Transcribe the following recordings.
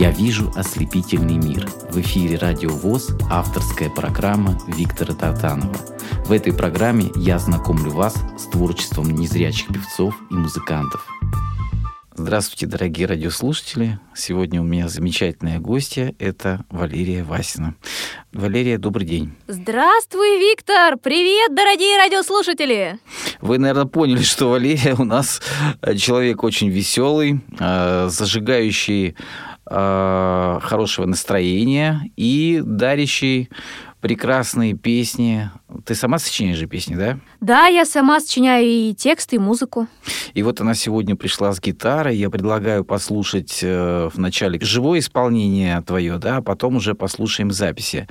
Я вижу ослепительный мир. В эфире Радио ВОЗ авторская программа Виктора Татанова. В этой программе я знакомлю вас с творчеством незрячих певцов и музыкантов. Здравствуйте, дорогие радиослушатели. Сегодня у меня замечательная гостья. Это Валерия Васина. Валерия, добрый день. Здравствуй, Виктор! Привет, дорогие радиослушатели! Вы, наверное, поняли, что Валерия у нас человек очень веселый, э, зажигающий хорошего настроения и дарящий прекрасные песни. Ты сама сочиняешь же песни, да? Да, я сама сочиняю и тексты, и музыку. И вот она сегодня пришла с гитарой. Я предлагаю послушать э, вначале живое исполнение твое, да, а потом уже послушаем записи.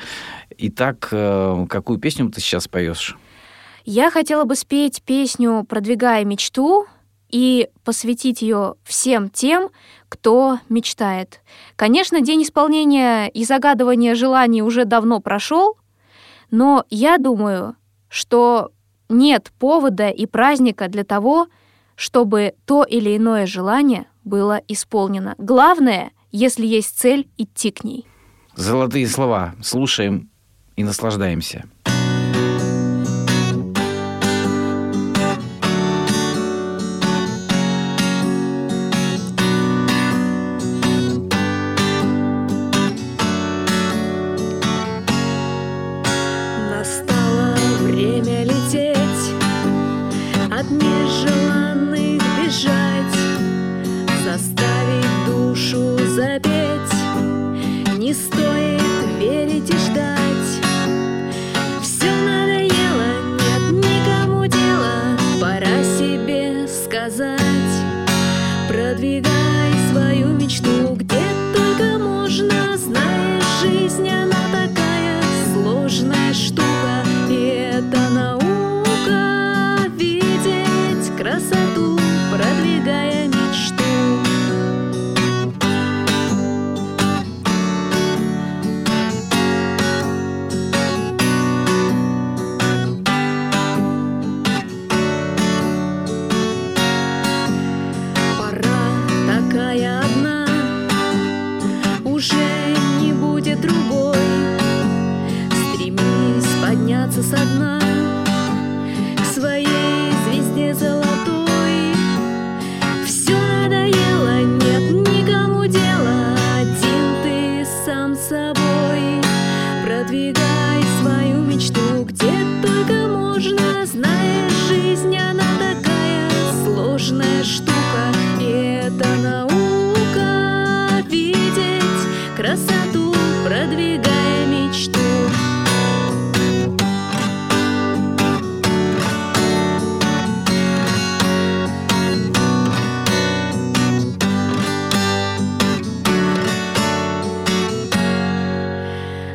Итак, э, какую песню ты сейчас поешь? Я хотела бы спеть песню «Продвигая мечту» и посвятить ее всем тем, кто мечтает. Конечно, день исполнения и загадывания желаний уже давно прошел, но я думаю, что нет повода и праздника для того, чтобы то или иное желание было исполнено. Главное, если есть цель, идти к ней. Золотые слова. Слушаем и наслаждаемся.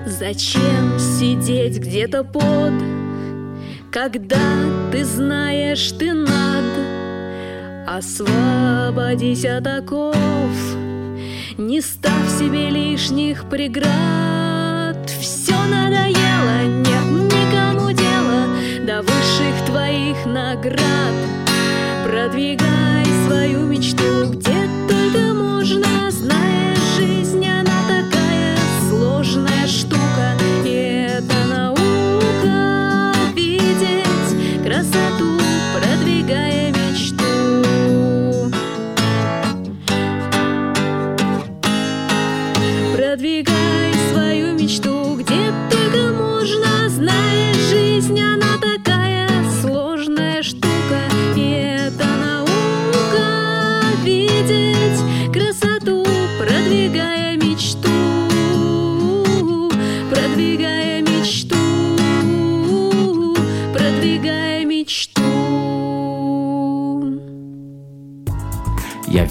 Зачем сидеть где-то под, когда ты знаешь, ты над? Освободись от оков, не ставь себе лишних преград. Все надоело, нет никому дела до высших твоих наград. Продвигай свою мечту, где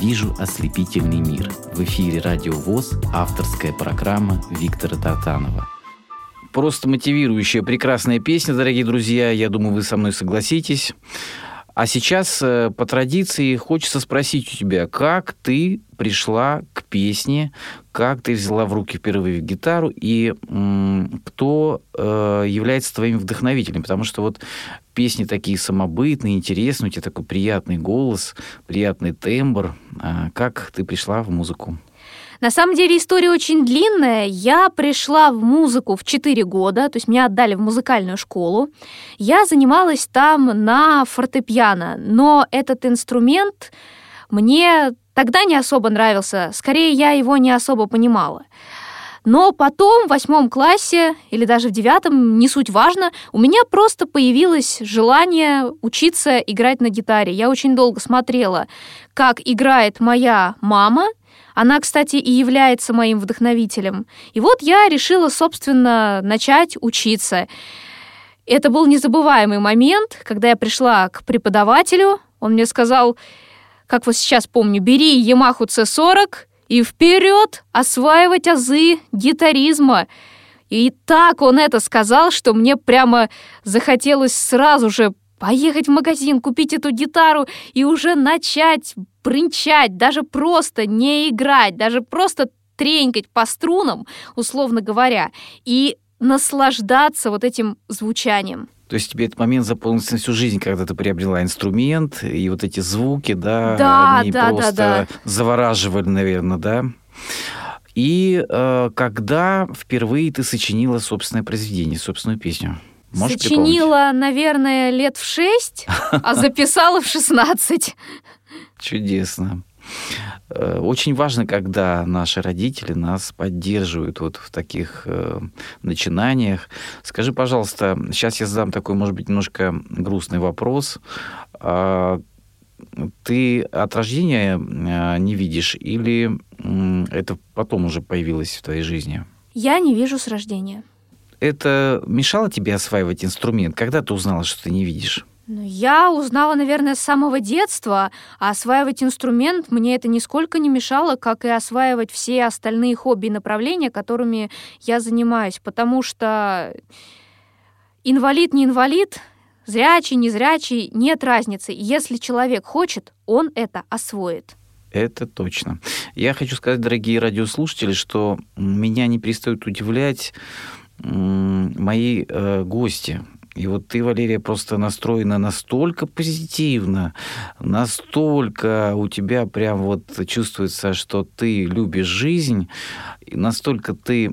вижу ослепительный мир». В эфире «Радио ВОЗ» авторская программа Виктора Татанова. Просто мотивирующая прекрасная песня, дорогие друзья. Я думаю, вы со мной согласитесь. А сейчас, э, по традиции, хочется спросить у тебя, как ты пришла к песне, как ты взяла в руки впервые гитару и м, кто э, является твоим вдохновителем? Потому что вот песни такие самобытные, интересные, у тебя такой приятный голос, приятный тембр. А как ты пришла в музыку? На самом деле история очень длинная. Я пришла в музыку в 4 года, то есть меня отдали в музыкальную школу. Я занималась там на фортепиано, но этот инструмент мне тогда не особо нравился, скорее я его не особо понимала. Но потом в восьмом классе или даже в девятом, не суть важно, у меня просто появилось желание учиться играть на гитаре. Я очень долго смотрела, как играет моя мама. Она, кстати, и является моим вдохновителем. И вот я решила, собственно, начать учиться. Это был незабываемый момент, когда я пришла к преподавателю. Он мне сказал, как вот сейчас помню, бери Yamaha C40 и вперед осваивать азы гитаризма. И так он это сказал, что мне прямо захотелось сразу же поехать в магазин, купить эту гитару и уже начать брынчать, даже просто не играть, даже просто тренькать по струнам, условно говоря, и наслаждаться вот этим звучанием. То есть тебе этот момент запомнился на всю жизнь, когда ты приобрела инструмент, и вот эти звуки, да, да они да, просто да, да. завораживали, наверное, да? И э, когда впервые ты сочинила собственное произведение, собственную песню? Можешь Сочинила, наверное, лет в шесть, а записала в шестнадцать. Чудесно. Э, очень важно, когда наши родители нас поддерживают вот в таких э, начинаниях. Скажи, пожалуйста, сейчас я задам такой, может быть, немножко грустный вопрос. А, ты от рождения э, не видишь или это потом уже появилось в твоей жизни? Я не вижу с рождения. Это мешало тебе осваивать инструмент? Когда ты узнала, что ты не видишь? Ну, я узнала, наверное, с самого детства, а осваивать инструмент мне это нисколько не мешало, как и осваивать все остальные хобби и направления, которыми я занимаюсь, потому что инвалид не инвалид, зрячий, незрячий, нет разницы. Если человек хочет, он это освоит. Это точно. Я хочу сказать, дорогие радиослушатели, что меня не перестают удивлять мои э, гости, и вот ты, Валерия, просто настроена настолько позитивно, настолько у тебя прям вот чувствуется, что ты любишь жизнь, настолько ты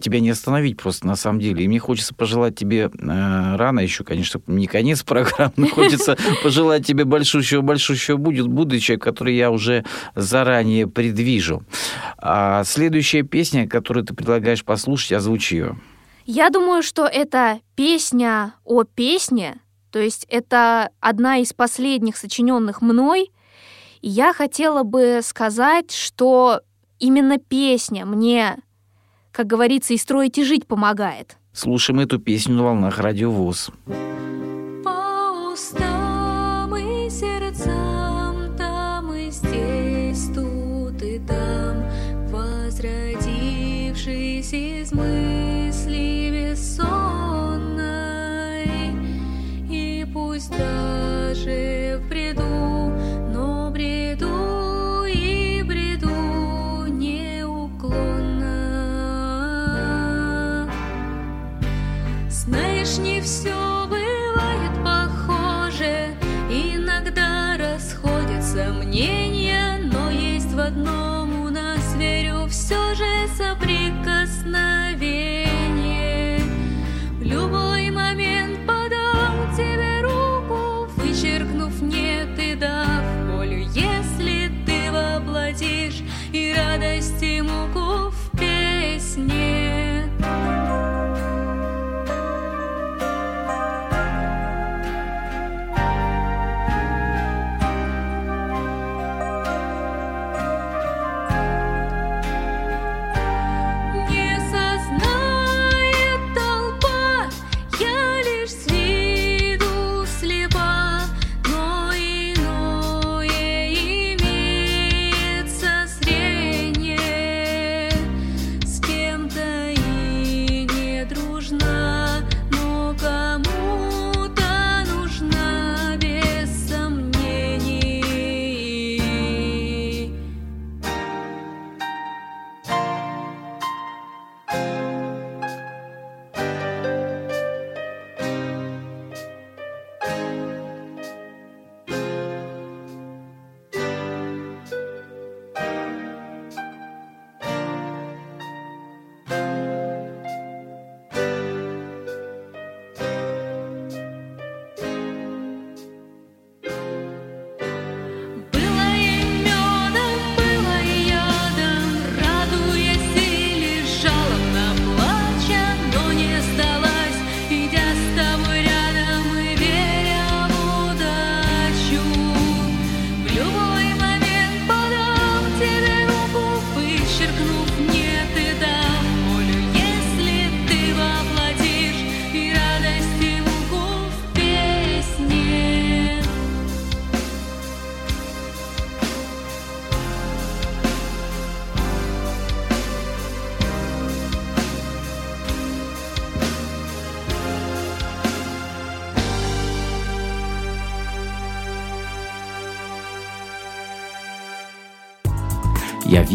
тебя не остановить просто на самом деле. И мне хочется пожелать тебе э, рано еще, конечно, не конец программы, но хочется пожелать тебе большущего-большущего будет будущего, который я уже заранее предвижу. А следующая песня, которую ты предлагаешь послушать, озвучи ее. Я думаю, что это песня о песне, то есть это одна из последних сочиненных мной. И я хотела бы сказать, что именно песня мне, как говорится, и строить, и жить помогает. Слушаем эту песню на волнах Радио ВОЗ. По устам и сердцам, там и здесь, тут и там, возродившись из мысли,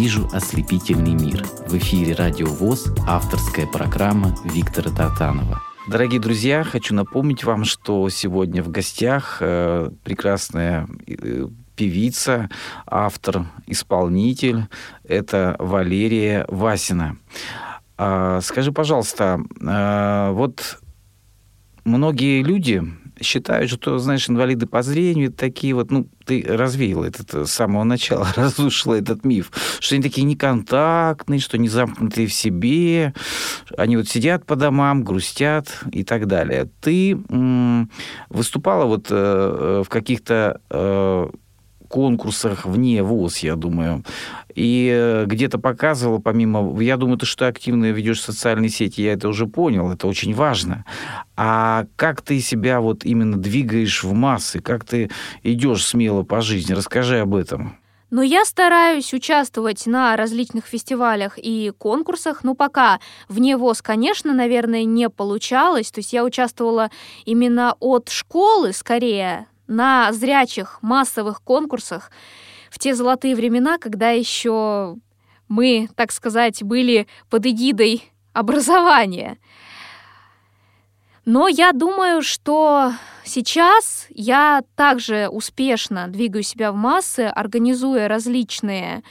вижу ослепительный мир». В эфире «Радио ВОЗ» авторская программа Виктора Татанова. Дорогие друзья, хочу напомнить вам, что сегодня в гостях э, прекрасная э, певица, автор, исполнитель. Это Валерия Васина. А, скажи, пожалуйста, а, вот многие люди считают, что, знаешь, инвалиды по зрению такие вот, ну, ты развеял этот с самого начала, разрушила этот миф, что они такие неконтактные, что не замкнутые в себе, они вот сидят по домам, грустят и так далее. Ты м- выступала вот э, в каких-то э, конкурсах вне ВУЗ, я думаю. И э, где-то показывал, помимо... Я думаю, ты что активно ведешь социальные сети, я это уже понял, это очень важно. А как ты себя вот именно двигаешь в массы, как ты идешь смело по жизни? Расскажи об этом. Но я стараюсь участвовать на различных фестивалях и конкурсах, но пока вне ВОЗ, конечно, наверное, не получалось. То есть я участвовала именно от школы, скорее, на зрячих массовых конкурсах в те золотые времена, когда еще мы, так сказать, были под эгидой образования. Но я думаю, что сейчас я также успешно двигаю себя в массы, организуя различные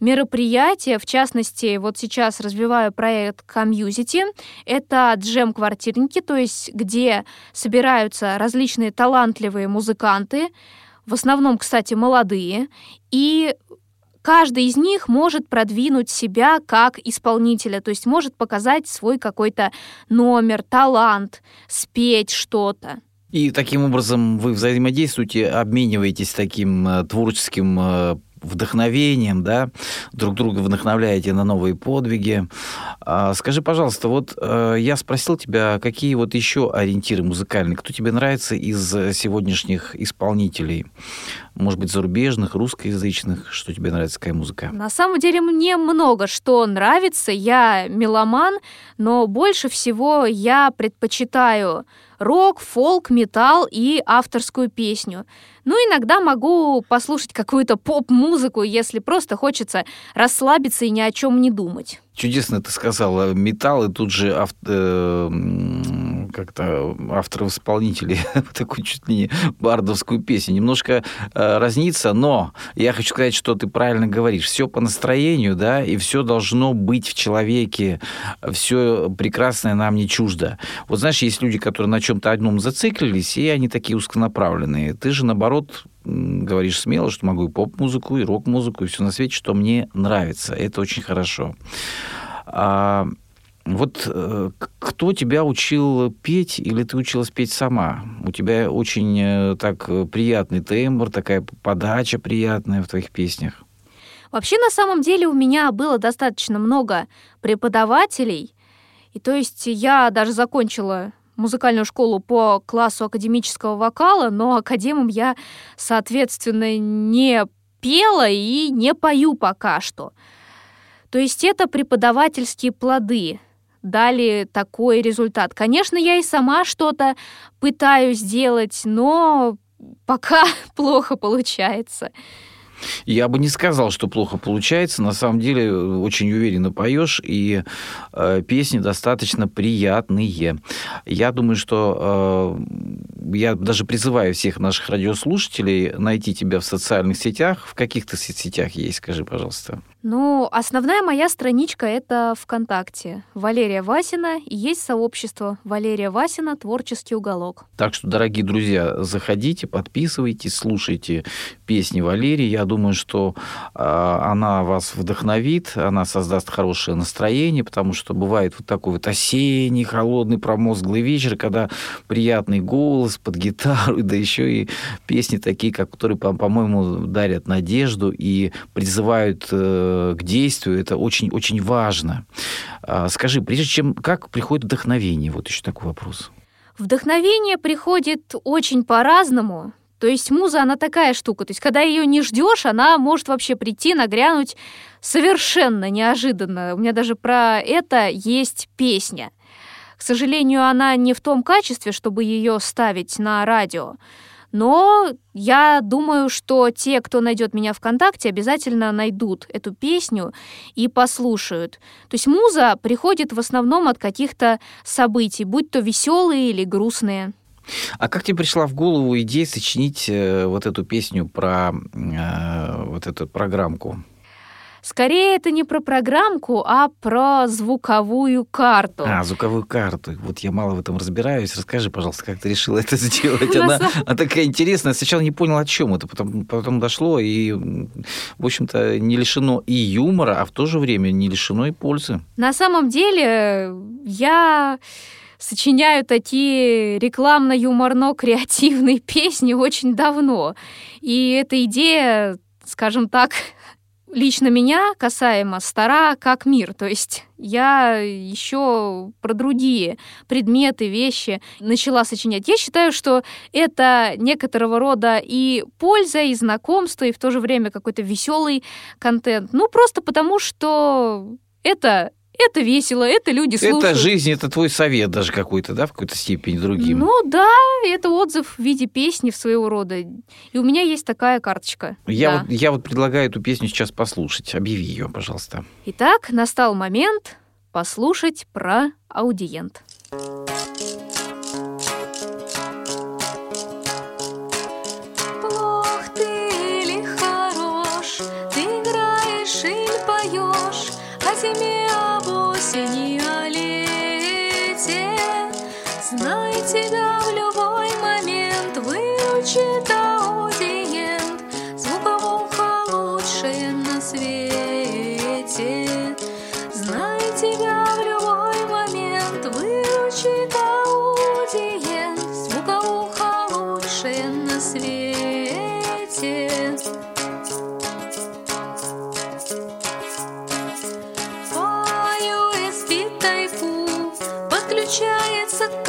мероприятия. В частности, вот сейчас развиваю проект Community. Это джем-квартирники, то есть где собираются различные талантливые музыканты, в основном, кстати, молодые, и каждый из них может продвинуть себя как исполнителя, то есть может показать свой какой-то номер, талант, спеть что-то. И таким образом вы взаимодействуете, обмениваетесь таким э, творческим э, вдохновением, да, друг друга вдохновляете на новые подвиги. А, скажи, пожалуйста, вот э, я спросил тебя, какие вот еще ориентиры музыкальные, кто тебе нравится из сегодняшних исполнителей? Может быть, зарубежных, русскоязычных? Что тебе нравится, какая музыка? На самом деле мне много что нравится. Я меломан, но больше всего я предпочитаю рок, фолк, металл и авторскую песню. Ну, иногда могу послушать какую-то поп-музыку, если просто хочется расслабиться и ни о чем не думать. Чудесно ты сказала металл, и тут же ав... э, как-то авторов-исполнителей такую чуть ли не бардовскую песню. Немножко э, разнится, но я хочу сказать, что ты правильно говоришь. Все по настроению, да, и все должно быть в человеке, все прекрасное нам не чуждо. Вот знаешь, есть люди, которые на чем-то одном зациклились, и они такие узконаправленные. Ты же, наоборот, говоришь смело, что могу и поп-музыку, и рок-музыку, и все на свете, что мне нравится. Это очень хорошо. А, вот э, кто тебя учил петь, или ты училась петь сама? У тебя очень э, так приятный тембр, такая подача приятная в твоих песнях. Вообще, на самом деле, у меня было достаточно много преподавателей. И то есть я даже закончила музыкальную школу по классу академического вокала, но академом я, соответственно, не пела и не пою пока что. То есть это преподавательские плоды дали такой результат. Конечно, я и сама что-то пытаюсь сделать, но пока плохо получается. Я бы не сказал, что плохо получается. На самом деле очень уверенно поешь, и э, песни достаточно приятные. Я думаю, что э, я даже призываю всех наших радиослушателей найти тебя в социальных сетях. В каких-то соцсетях есть, скажи, пожалуйста. Ну, основная моя страничка — это ВКонтакте. Валерия Васина, и есть сообщество Валерия Васина «Творческий уголок». Так что, дорогие друзья, заходите, подписывайтесь, слушайте песни Валерии. Я думаю, что э, она вас вдохновит, она создаст хорошее настроение, потому что бывает вот такой вот осенний, холодный, промозглый вечер, когда приятный голос под гитару, да еще и песни такие, как, которые, по-моему, дарят надежду и призывают э, к действию, это очень-очень важно. А, скажи, прежде чем, как приходит вдохновение? Вот еще такой вопрос. Вдохновение приходит очень по-разному. То есть муза, она такая штука. То есть когда ее не ждешь, она может вообще прийти, нагрянуть совершенно неожиданно. У меня даже про это есть песня. К сожалению, она не в том качестве, чтобы ее ставить на радио. Но я думаю, что те, кто найдет меня ВКонтакте, обязательно найдут эту песню и послушают. То есть муза приходит в основном от каких-то событий, будь то веселые или грустные. А как тебе пришла в голову идея сочинить э, вот эту песню про э, вот эту программку? Скорее, это не про программку, а про звуковую карту. А, звуковую карту. Вот я мало в этом разбираюсь. Расскажи, пожалуйста, как ты решила это сделать? Она, она такая интересная. Сначала не понял, о чем это, потом, потом дошло, и, в общем-то, не лишено и юмора, а в то же время не лишено и пользы. На самом деле, я сочиняю такие рекламно-юморно-креативные песни очень давно. И эта идея, скажем так, лично меня касаемо стара как мир. То есть я еще про другие предметы, вещи начала сочинять. Я считаю, что это некоторого рода и польза, и знакомство, и в то же время какой-то веселый контент. Ну, просто потому, что это это весело, это люди слушают. Это жизнь, это твой совет даже какой-то, да, в какой-то степени другим. Ну да, это отзыв в виде песни в своего рода. И у меня есть такая карточка. Я, да. вот, я вот предлагаю эту песню сейчас послушать. Объяви ее, пожалуйста. Итак, настал момент послушать про аудиент. Плох об осени, подключается к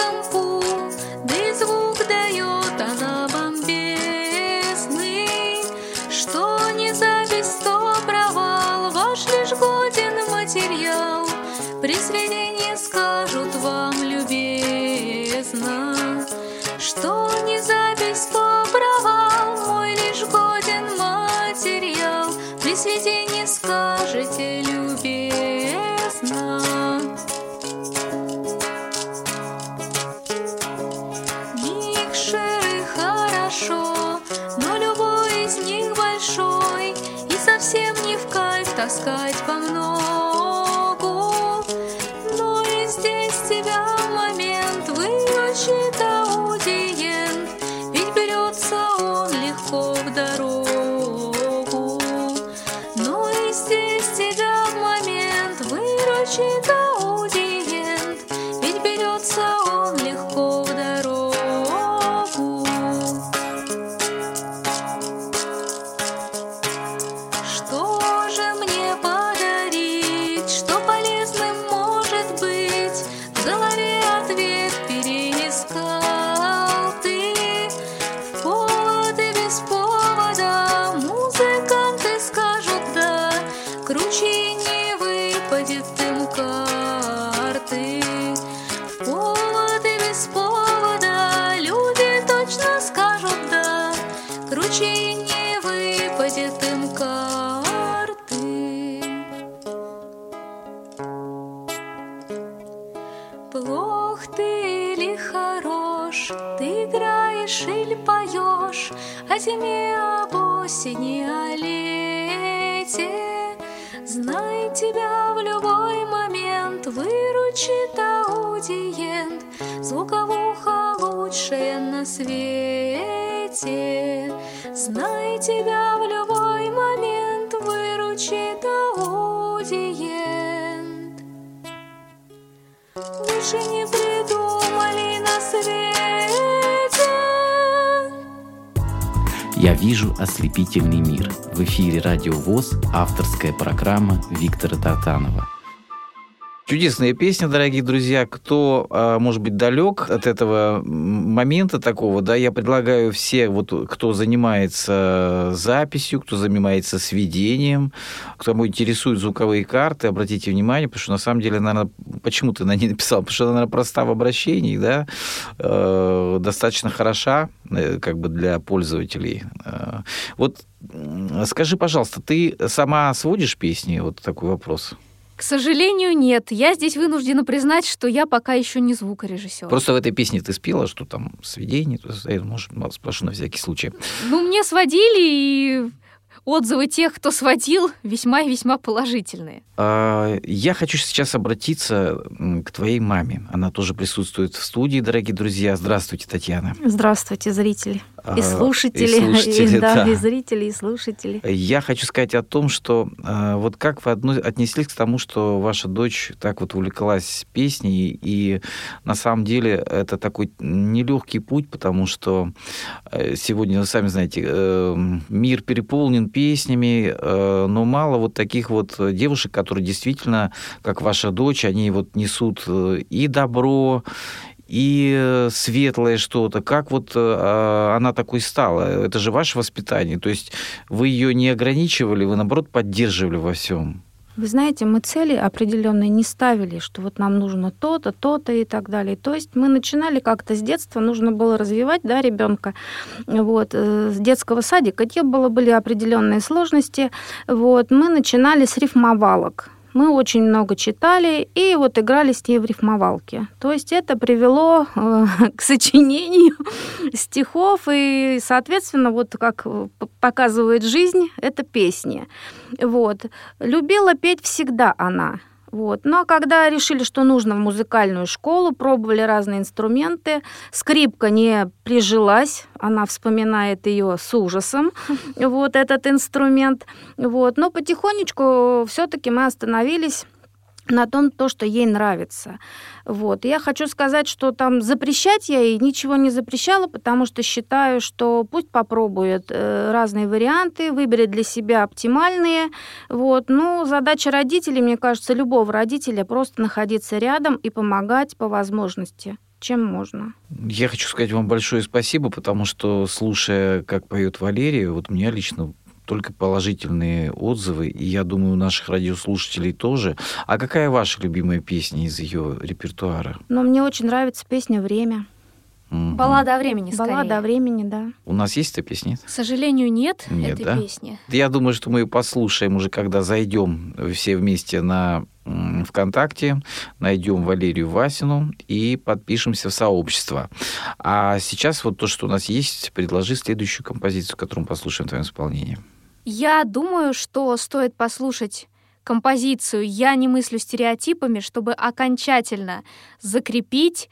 о зиме, об осени, о лете. Знай тебя в любой момент, выручит аудиент, звуковуха лучшая на свете. Знай тебя в любой момент, Я вижу ослепительный мир. В эфире Радио ВОЗ авторская программа Виктора Тартанова. Чудесная песня, дорогие друзья. Кто, а, может быть, далек от этого момента такого, да, я предлагаю все, вот, кто занимается записью, кто занимается сведением, кто интересует звуковые карты, обратите внимание, потому что на самом деле, наверное, почему ты на ней написал? Потому что она, наверное, проста в обращении, да, э, достаточно хороша, э, как бы для пользователей. Э, вот скажи, пожалуйста, ты сама сводишь песни? Вот такой вопрос. К сожалению, нет. Я здесь вынуждена признать, что я пока еще не звукорежиссер. Просто в этой песне ты спела, что там сведение, я, может, спрошу на всякий случай. Ну, мне сводили, и отзывы тех, кто сводил, весьма и весьма положительные. А, я хочу сейчас обратиться к твоей маме. Она тоже присутствует в студии, дорогие друзья. Здравствуйте, Татьяна. Здравствуйте, зрители. И слушатели, и, слушатели, и, да, да. и зрители, и слушатели. Я хочу сказать о том, что э, вот как вы отнеслись к тому, что ваша дочь так вот увлеклась песней, и на самом деле это такой нелегкий путь, потому что э, сегодня, вы сами знаете, э, мир переполнен песнями, э, но мало вот таких вот девушек, которые действительно, как ваша дочь, они вот несут и добро, и э, светлое что-то. Как вот э, а, она такой стала? Это же ваше воспитание. То есть вы ее не ограничивали, вы, наоборот, поддерживали во всем. Вы знаете, мы цели определенные не ставили, что вот нам нужно то-то, то-то и так далее. То есть мы начинали как-то с детства, нужно было развивать да, ребенка. Вот, э, с детского садика те было, были определенные сложности. Вот, мы начинали с рифмовалок мы очень много читали и вот играли с ней в рифмовалке. То есть это привело э, к сочинению стихов, и, соответственно, вот как показывает жизнь, это песни. Вот. Любила петь всегда она. Вот. Но когда решили, что нужно в музыкальную школу, пробовали разные инструменты, скрипка не прижилась, она вспоминает ее с ужасом, вот этот инструмент. Вот. Но потихонечку все-таки мы остановились на том, то, что ей нравится. Вот. Я хочу сказать, что там запрещать я ей ничего не запрещала, потому что считаю, что пусть попробует э, разные варианты, выберет для себя оптимальные. Вот. Ну, задача родителей, мне кажется, любого родителя просто находиться рядом и помогать по возможности чем можно. Я хочу сказать вам большое спасибо, потому что, слушая, как поет Валерия, вот меня лично только положительные отзывы, и я думаю, у наших радиослушателей тоже. А какая ваша любимая песня из ее репертуара? Ну, мне очень нравится песня «Время». Угу. Баллада о времени, скорее. Баллада о времени, да. У нас есть эта песня? К сожалению, нет, нет этой да? песни. Я думаю, что мы ее послушаем уже, когда зайдем все вместе на ВКонтакте, найдем Валерию Васину и подпишемся в сообщество. А сейчас вот то, что у нас есть, предложи следующую композицию, которую мы послушаем в твоем исполнении. Я думаю, что стоит послушать композицию «Я не мыслю стереотипами», чтобы окончательно закрепить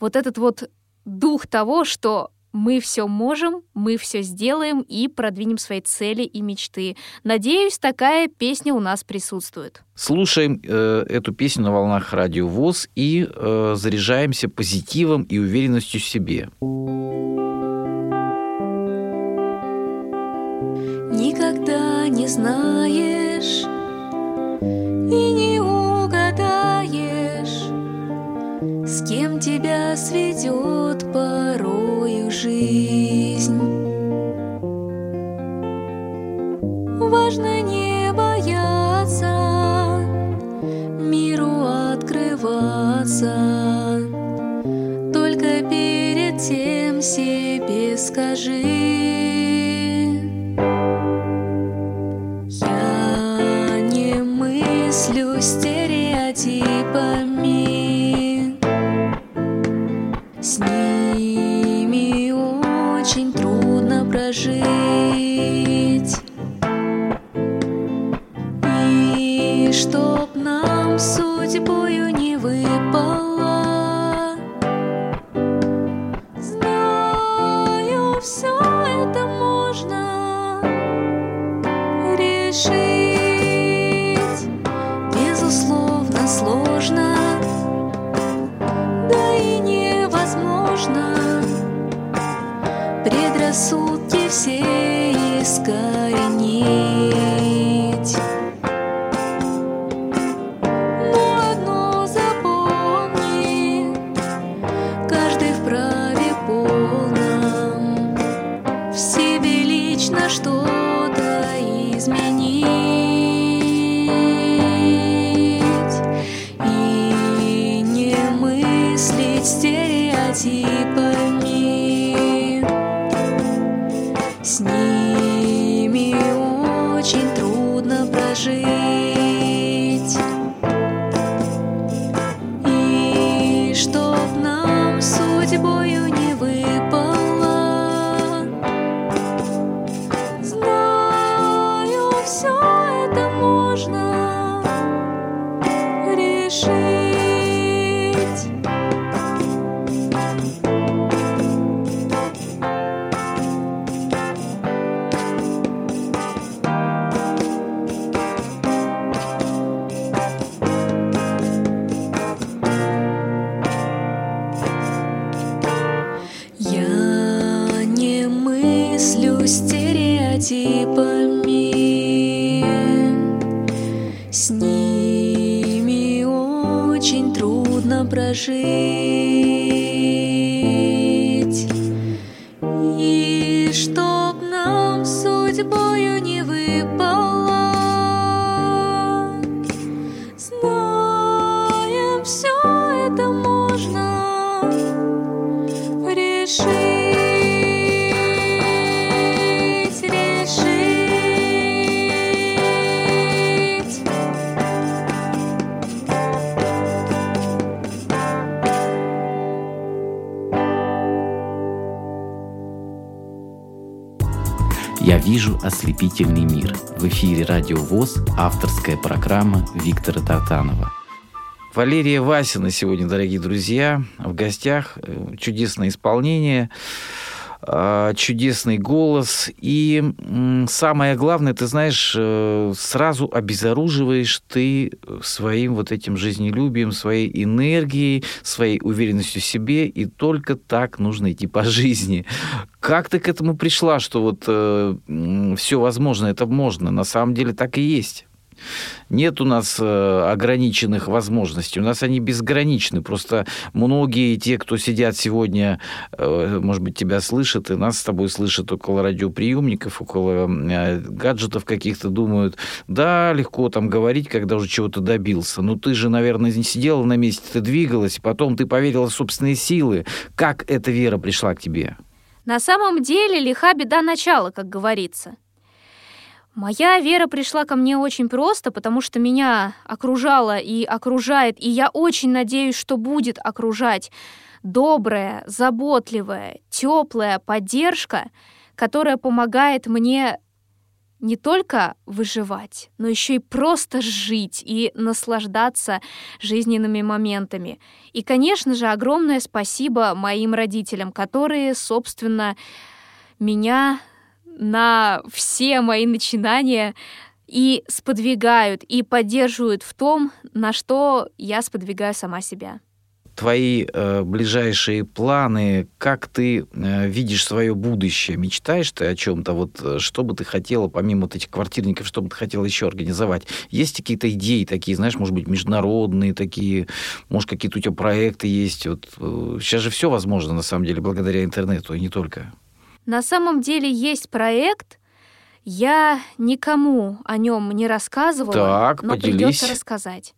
вот этот вот дух того, что мы все можем, мы все сделаем и продвинем свои цели и мечты. Надеюсь, такая песня у нас присутствует. Слушаем э, эту песню на волнах радио ВОЗ и э, заряжаемся позитивом и уверенностью в себе. Никогда не знаешь и не угадаешь, С кем тебя сведет порою жизнь. Важно не бояться, миру открываться, Только перед тем себе скажи, «Радио ВОЗ» авторская программа Виктора Тартанова. Валерия Васина сегодня, дорогие друзья, в гостях. Э, Чудесное исполнение, э, чудесный голос. И самое главное, ты знаешь, э, сразу обезоруживаешь ты своим вот этим жизнелюбием, своей энергией, своей уверенностью в себе, и только так нужно идти по жизни. Как ты к этому пришла, что вот все возможно, это можно? На самом деле так и есть. Нет у нас э, ограниченных возможностей, у нас они безграничны. Просто многие те, кто сидят сегодня, э, может быть, тебя слышат, и нас с тобой слышат около радиоприемников, около э, гаджетов каких-то, думают, да, легко там говорить, когда уже чего-то добился. Но ты же, наверное, не сидела на месте, ты двигалась, потом ты поверила в собственные силы. Как эта вера пришла к тебе? На самом деле лиха беда начала, как говорится. Моя вера пришла ко мне очень просто, потому что меня окружала и окружает, и я очень надеюсь, что будет окружать добрая, заботливая, теплая поддержка, которая помогает мне не только выживать, но еще и просто жить и наслаждаться жизненными моментами. И, конечно же, огромное спасибо моим родителям, которые, собственно, меня на все мои начинания и сподвигают, и поддерживают в том, на что я сподвигаю сама себя. Твои э, ближайшие планы, как ты э, видишь свое будущее, мечтаешь ты о чем-то, вот э, что бы ты хотела, помимо вот этих квартирников, что бы ты хотела еще организовать? Есть какие-то идеи такие, знаешь, может быть, международные такие, может, какие-то у тебя проекты есть? Вот, э, сейчас же все возможно, на самом деле, благодаря интернету, и не только. На самом деле есть проект, я никому о нем не рассказывала, Так, но поделись. придется рассказать.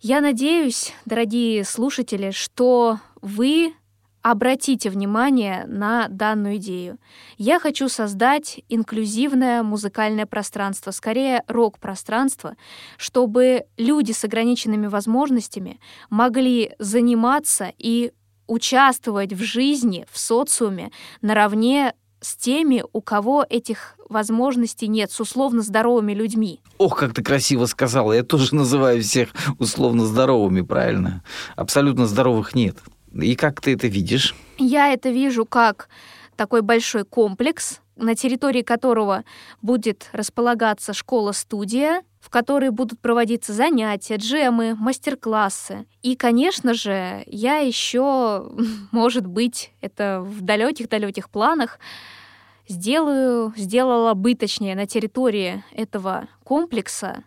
Я надеюсь, дорогие слушатели, что вы обратите внимание на данную идею. Я хочу создать инклюзивное музыкальное пространство, скорее рок-пространство, чтобы люди с ограниченными возможностями могли заниматься и участвовать в жизни, в социуме наравне с теми, у кого этих возможностей нет, с условно здоровыми людьми. Ох, как ты красиво сказала. Я тоже называю всех условно здоровыми, правильно? Абсолютно здоровых нет. И как ты это видишь? Я это вижу как такой большой комплекс, на территории которого будет располагаться школа-студия, в которой будут проводиться занятия, джемы, мастер-классы. И, конечно же, я еще, может быть, это в далеких-далеких планах, сделаю, сделала бы, точнее, на территории этого комплекса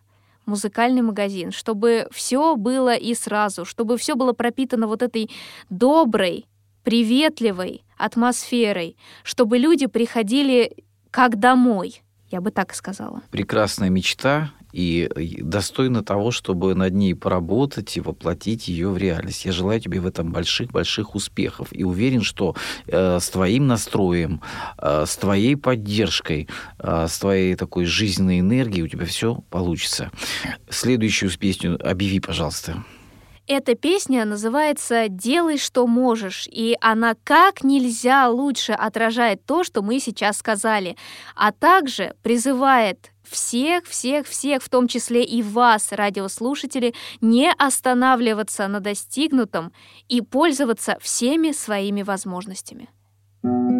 музыкальный магазин, чтобы все было и сразу, чтобы все было пропитано вот этой доброй, приветливой атмосферой, чтобы люди приходили как домой, я бы так сказала. Прекрасная мечта и достойна того, чтобы над ней поработать и воплотить ее в реальность. Я желаю тебе в этом больших-больших успехов и уверен, что э, с твоим настроем, э, с твоей поддержкой, э, с твоей такой жизненной энергией у тебя все получится. Следующую песню объяви, пожалуйста. Эта песня называется «Делай, что можешь», и она как нельзя лучше отражает то, что мы сейчас сказали, а также призывает всех, всех, всех, в том числе и вас, радиослушатели, не останавливаться на достигнутом и пользоваться всеми своими возможностями. Иногда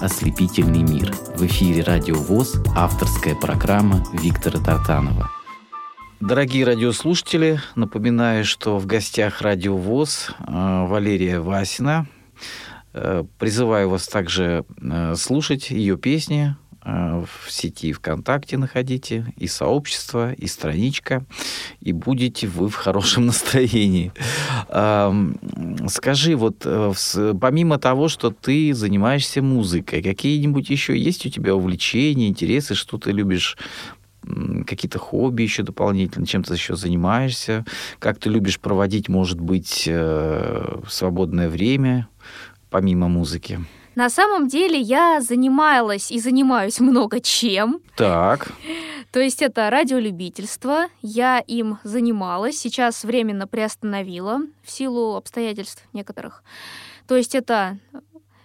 ослепительный мир. В эфире Радио ВОЗ авторская программа Виктора Тартанова. Дорогие радиослушатели, напоминаю, что в гостях Радио ВОЗ э, Валерия Васина. Э, Призываю вас также э, слушать ее песни в сети ВКонтакте находите, и сообщество, и страничка, и будете вы в хорошем настроении. Скажи, вот э, помимо того, что ты занимаешься музыкой, какие-нибудь еще есть у тебя увлечения, интересы, что ты любишь какие-то хобби еще дополнительно, чем ты еще занимаешься, как ты любишь проводить, может быть, э, свободное время помимо музыки. На самом деле я занималась и занимаюсь много чем. Так, То есть это радиолюбительство, я им занималась, сейчас временно приостановила в силу обстоятельств некоторых. То есть это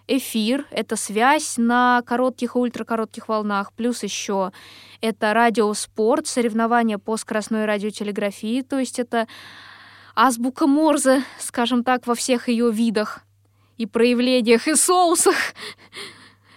эфир, это связь на коротких и ультракоротких волнах, плюс еще это радиоспорт, соревнования по скоростной радиотелеграфии, то есть это азбука Морзе, скажем так, во всех ее видах и проявлениях, и соусах.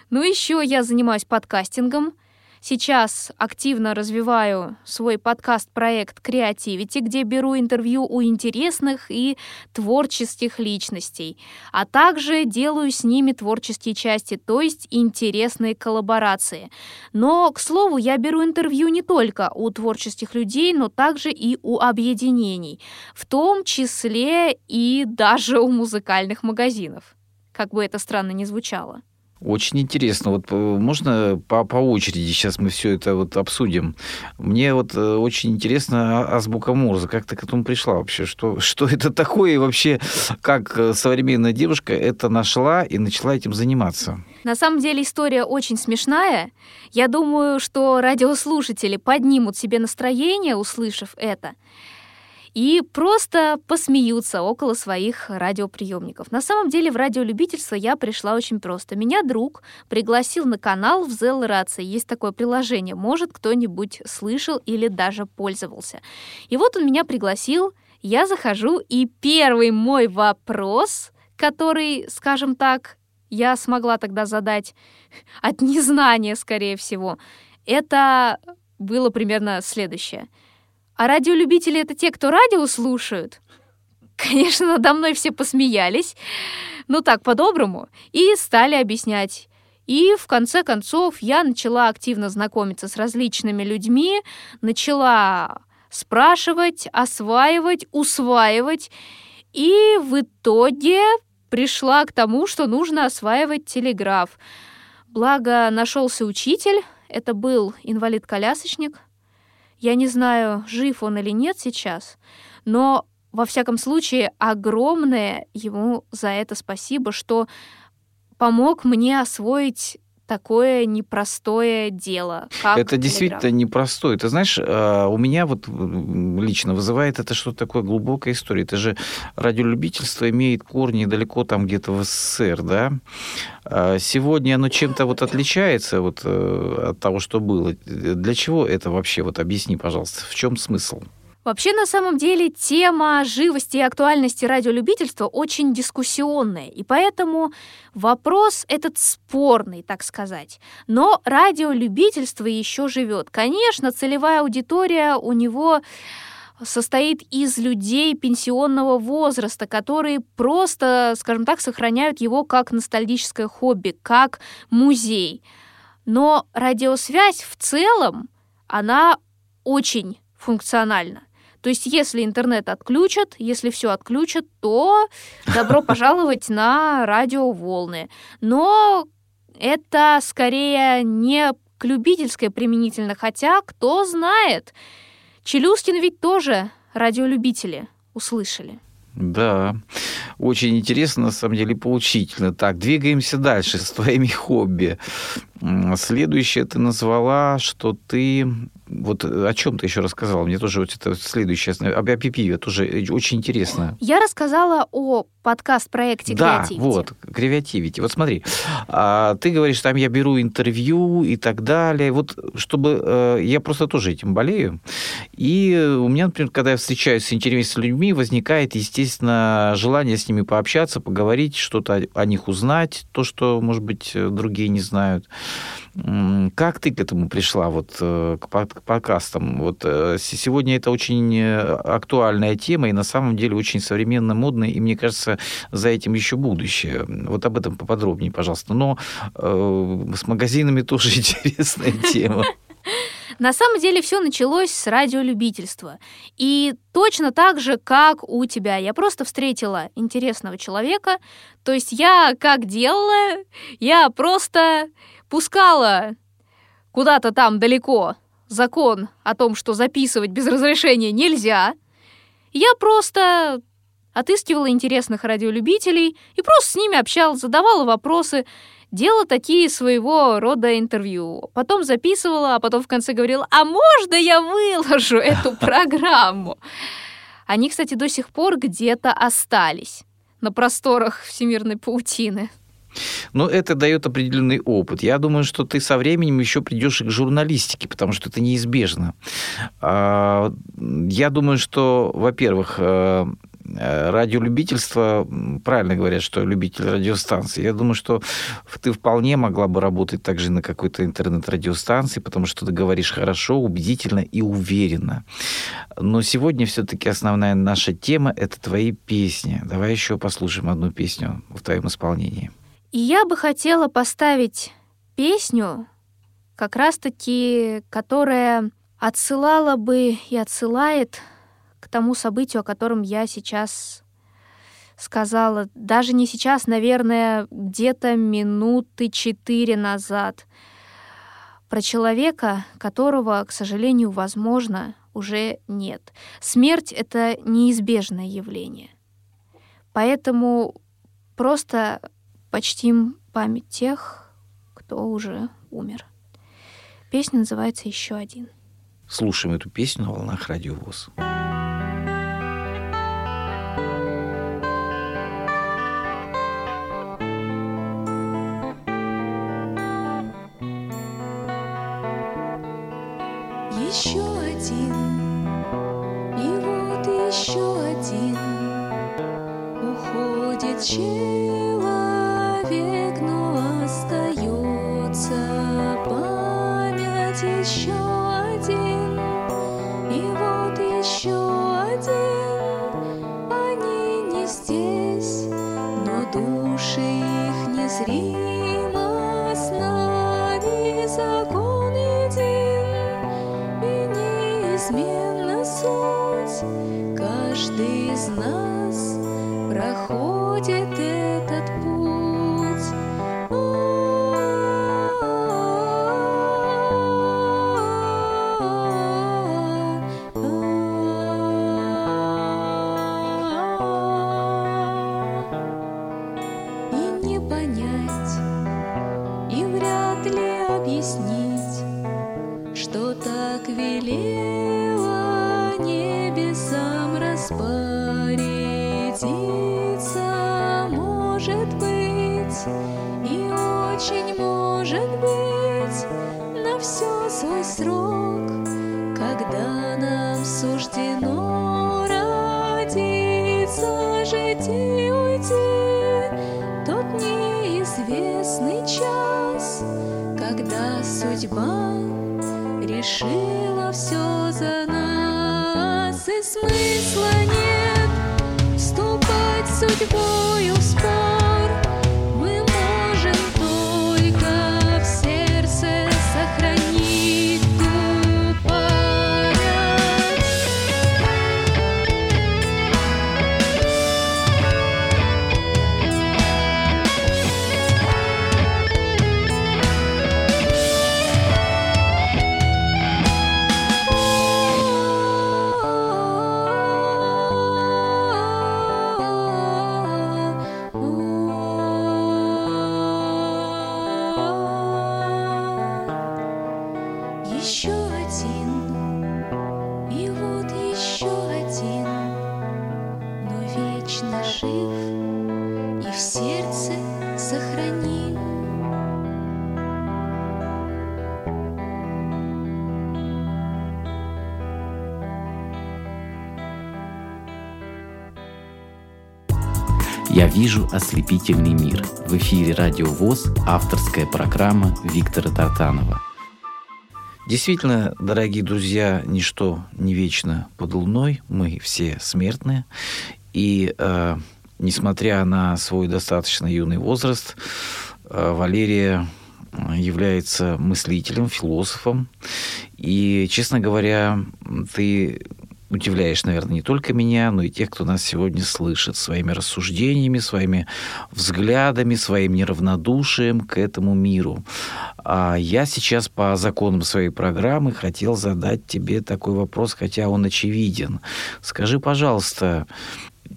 Ну, еще я занимаюсь подкастингом. Сейчас активно развиваю свой подкаст-проект Creativity, где беру интервью у интересных и творческих личностей, а также делаю с ними творческие части, то есть интересные коллаборации. Но, к слову, я беру интервью не только у творческих людей, но также и у объединений, в том числе и даже у музыкальных магазинов, как бы это странно ни звучало. Очень интересно. Вот э, можно по, по очереди сейчас мы все это вот обсудим. Мне вот э, очень интересно а, азбука Морзе. Как ты к этому пришла вообще? Что, что это такое и вообще как э, современная девушка это нашла и начала этим заниматься? На самом деле история очень смешная. Я думаю, что радиослушатели поднимут себе настроение, услышав это и просто посмеются около своих радиоприемников. На самом деле в радиолюбительство я пришла очень просто. Меня друг пригласил на канал в Zell Рации. Есть такое приложение. Может, кто-нибудь слышал или даже пользовался. И вот он меня пригласил, я захожу, и первый мой вопрос, который, скажем так, я смогла тогда задать от незнания, скорее всего, это было примерно следующее – а радиолюбители — это те, кто радио слушают. Конечно, надо мной все посмеялись, ну так, по-доброму, и стали объяснять. И в конце концов я начала активно знакомиться с различными людьми, начала спрашивать, осваивать, усваивать, и в итоге пришла к тому, что нужно осваивать телеграф. Благо нашелся учитель, это был инвалид-колясочник, я не знаю, жив он или нет сейчас, но во всяком случае огромное ему за это спасибо, что помог мне освоить такое непростое дело. Как это действительно непростое. Ты знаешь, а, у меня вот лично вызывает это что-то такое глубокая история. Это же радиолюбительство имеет корни далеко там где-то в СССР, да? А сегодня оно чем-то вот отличается вот э, от того, что было. Для чего это вообще? Вот объясни, пожалуйста, в чем смысл? Вообще, на самом деле, тема живости и актуальности радиолюбительства очень дискуссионная, и поэтому вопрос этот спорный, так сказать. Но радиолюбительство еще живет. Конечно, целевая аудитория у него состоит из людей пенсионного возраста, которые просто, скажем так, сохраняют его как ностальгическое хобби, как музей. Но радиосвязь в целом, она очень функциональна. То есть, если интернет отключат, если все отключат, то добро пожаловать на радиоволны. Но это скорее не к любительской применительно, хотя, кто знает, Челюскин ведь тоже радиолюбители услышали. Да, очень интересно, на самом деле, поучительно. Так, двигаемся дальше с твоими хобби. Следующее ты назвала, что ты вот о чем ты еще рассказала? Мне тоже вот это следующее, об это тоже очень интересно. Я рассказала о подкаст-проекте да, вот, Creativity. Вот смотри, а, ты говоришь, там я беру интервью и так далее. Вот чтобы... Э, я просто тоже этим болею. И у меня, например, когда я встречаюсь с интересными людьми, возникает, естественно, желание с ними пообщаться, поговорить, что-то о них узнать, то, что, может быть, другие не знают. Как ты к этому пришла, вот э, к подкастам? Вот э, сегодня это очень э, актуальная тема и на самом деле очень современно, модная, и мне кажется, за этим еще будущее. Вот об этом поподробнее, пожалуйста. Но э, с магазинами тоже интересная тема. На самом деле все началось с радиолюбительства. И точно так же, как у тебя. Я просто встретила интересного человека. То есть я как делала? Я просто пускала куда-то там далеко закон о том, что записывать без разрешения нельзя. Я просто отыскивала интересных радиолюбителей и просто с ними общалась, задавала вопросы, делала такие своего рода интервью. Потом записывала, а потом в конце говорила, а можно я выложу эту программу? Они, кстати, до сих пор где-то остались на просторах всемирной паутины. Но это дает определенный опыт. Я думаю, что ты со временем еще придешь к журналистике, потому что это неизбежно. А, я думаю, что, во-первых, э, э, радиолюбительство, правильно говорят, что любитель радиостанции. Я думаю, что ты вполне могла бы работать также на какой-то интернет-радиостанции, потому что ты говоришь хорошо, убедительно и уверенно. Но сегодня все-таки основная наша тема – это твои песни. Давай еще послушаем одну песню в твоем исполнении. И я бы хотела поставить песню, как раз-таки, которая отсылала бы и отсылает к тому событию, о котором я сейчас сказала, даже не сейчас, наверное, где-то минуты четыре назад, про человека, которого, к сожалению, возможно, уже нет. Смерть — это неизбежное явление. Поэтому просто почтим память тех, кто уже умер. Песня называется «Еще один». Слушаем эту песню на волнах Радио ВОЗ. Может быть, на все свой срок, когда нам суждено родиться, жить и уйти, тот неизвестный час, когда судьба решила все за нас, и смысла вижу ослепительный мир». В эфире «Радио ВОЗ» авторская программа Виктора Тартанова. Действительно, дорогие друзья, ничто не вечно под луной. Мы все смертные. И э, несмотря на свой достаточно юный возраст, э, Валерия является мыслителем, философом. И, честно говоря, ты удивляешь, наверное, не только меня, но и тех, кто нас сегодня слышит, своими рассуждениями, своими взглядами, своим неравнодушием к этому миру. А я сейчас по законам своей программы хотел задать тебе такой вопрос, хотя он очевиден. Скажи, пожалуйста,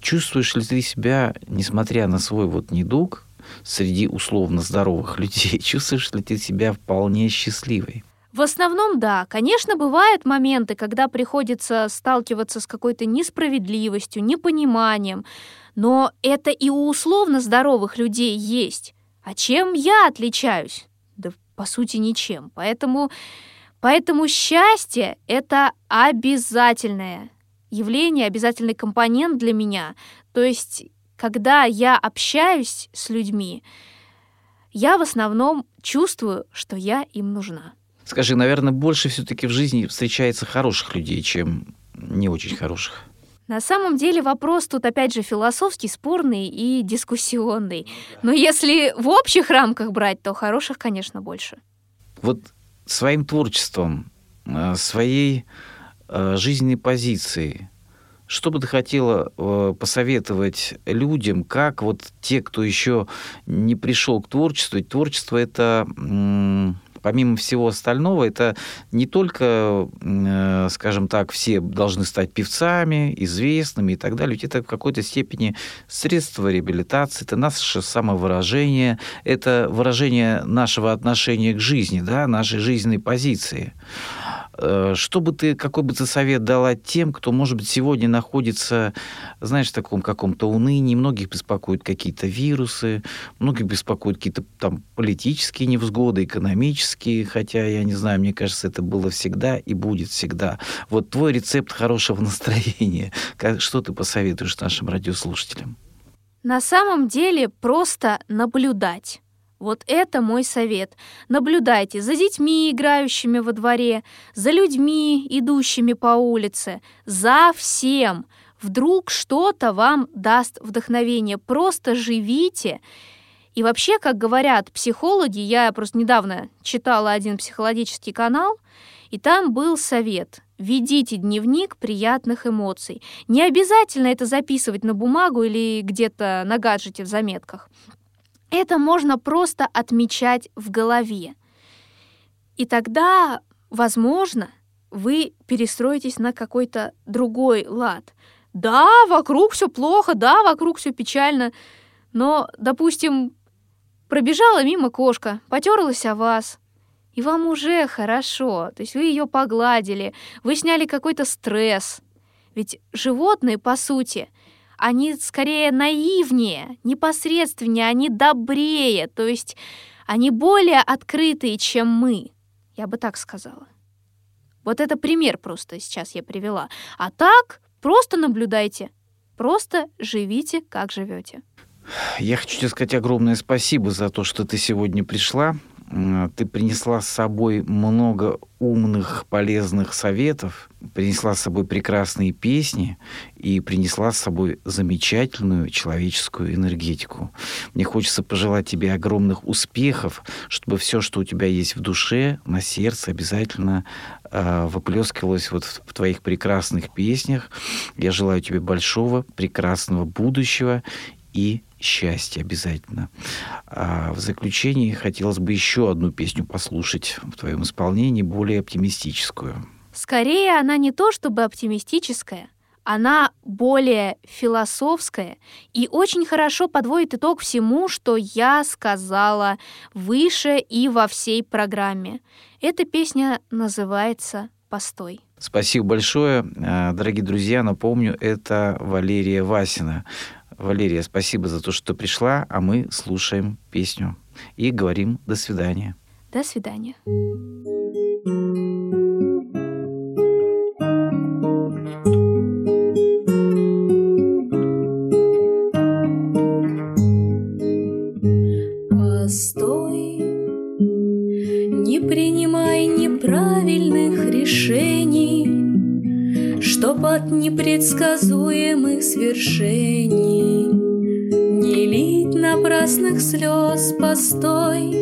чувствуешь ли ты себя, несмотря на свой вот недуг, среди условно здоровых людей, чувствуешь ли ты себя вполне счастливой? В основном, да. Конечно, бывают моменты, когда приходится сталкиваться с какой-то несправедливостью, непониманием, но это и у условно здоровых людей есть. А чем я отличаюсь? Да, по сути, ничем. Поэтому, поэтому счастье — это обязательное явление, обязательный компонент для меня. То есть, когда я общаюсь с людьми, я в основном чувствую, что я им нужна. Скажи, наверное, больше все-таки в жизни встречается хороших людей, чем не очень хороших. На самом деле вопрос тут опять же философский, спорный и дискуссионный. Но если в общих рамках брать, то хороших, конечно, больше. Вот своим творчеством, э, своей э, жизненной позицией, Что бы ты хотела э, посоветовать людям, как вот те, кто еще не пришел к творчеству, ведь творчество это помимо всего остального, это не только, э, скажем так, все должны стать певцами, известными и так далее, ведь это в какой-то степени средство реабилитации, это наше самовыражение, это выражение нашего отношения к жизни, да, нашей жизненной позиции. Э, что бы ты, какой бы ты совет дала тем, кто, может быть, сегодня находится, знаешь, в таком каком-то унынии, многих беспокоят какие-то вирусы, многих беспокоят какие-то там политические невзгоды, экономические, хотя, я не знаю, мне кажется, это было всегда и будет всегда. Вот твой рецепт хорошего настроения, что ты посоветуешь нашим радиослушателям? На самом деле просто наблюдать. Вот это мой совет. Наблюдайте за детьми, играющими во дворе, за людьми, идущими по улице, за всем. Вдруг что-то вам даст вдохновение. Просто живите. И вообще, как говорят психологи, я просто недавно читала один психологический канал, и там был совет. Ведите дневник приятных эмоций. Не обязательно это записывать на бумагу или где-то на гаджете в заметках. Это можно просто отмечать в голове. И тогда, возможно, вы перестроитесь на какой-то другой лад. Да, вокруг все плохо, да, вокруг все печально, но, допустим, пробежала мимо кошка, потерлась о вас, и вам уже хорошо, то есть вы ее погладили, вы сняли какой-то стресс. Ведь животные, по сути, они скорее наивнее, непосредственнее, они добрее, то есть они более открытые, чем мы. Я бы так сказала. Вот это пример просто сейчас я привела. А так просто наблюдайте, просто живите, как живете. Я хочу тебе сказать огромное спасибо за то, что ты сегодня пришла. Ты принесла с собой много умных, полезных советов, принесла с собой прекрасные песни и принесла с собой замечательную человеческую энергетику. Мне хочется пожелать тебе огромных успехов, чтобы все, что у тебя есть в душе, на сердце, обязательно э, выплескивалось вот в, в твоих прекрасных песнях. Я желаю тебе большого, прекрасного будущего и счастья обязательно. А в заключении хотелось бы еще одну песню послушать в твоем исполнении, более оптимистическую. Скорее, она не то чтобы оптимистическая, она более философская и очень хорошо подводит итог всему, что я сказала выше и во всей программе. Эта песня называется «Постой». Спасибо большое. А, дорогие друзья, напомню, это Валерия Васина. Валерия, спасибо за то, что пришла, а мы слушаем песню и говорим до свидания. До свидания. Постой, не принимай неправильных решений чтоб от непредсказуемых свершений Не лить напрасных слез постой.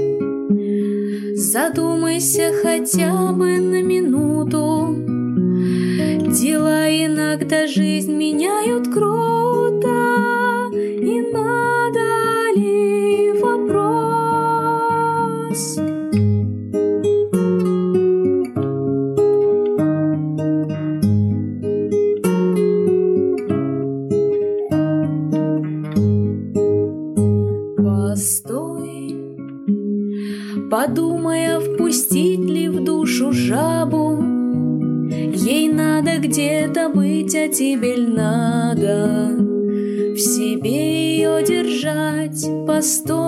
Задумайся хотя бы на минуту. Дела иногда жизнь меняют круто тебе надо В себе ее держать, постой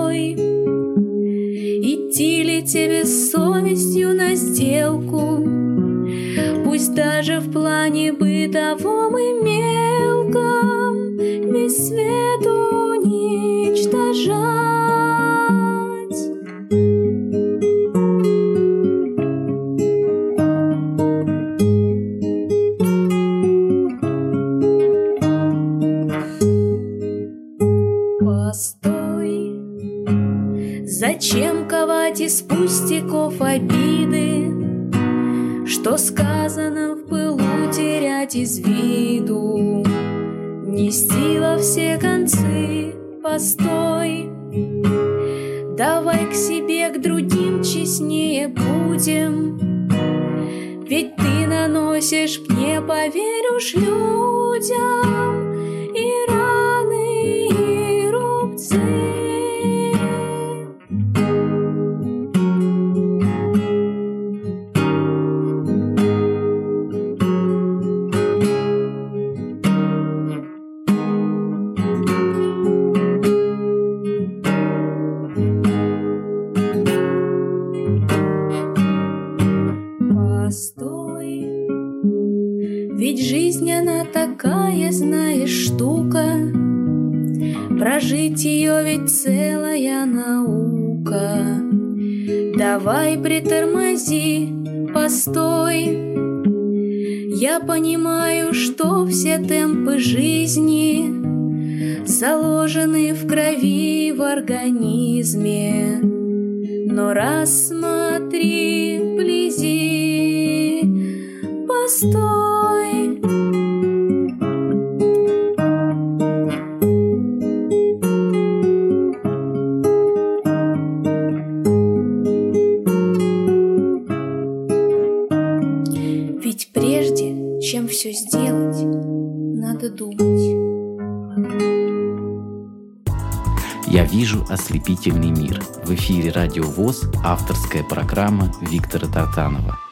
Давай к себе, к другим честнее будем. Ведь ты наносишь, мне поверишь людям. Радиовоз авторская программа Виктора Тартанова –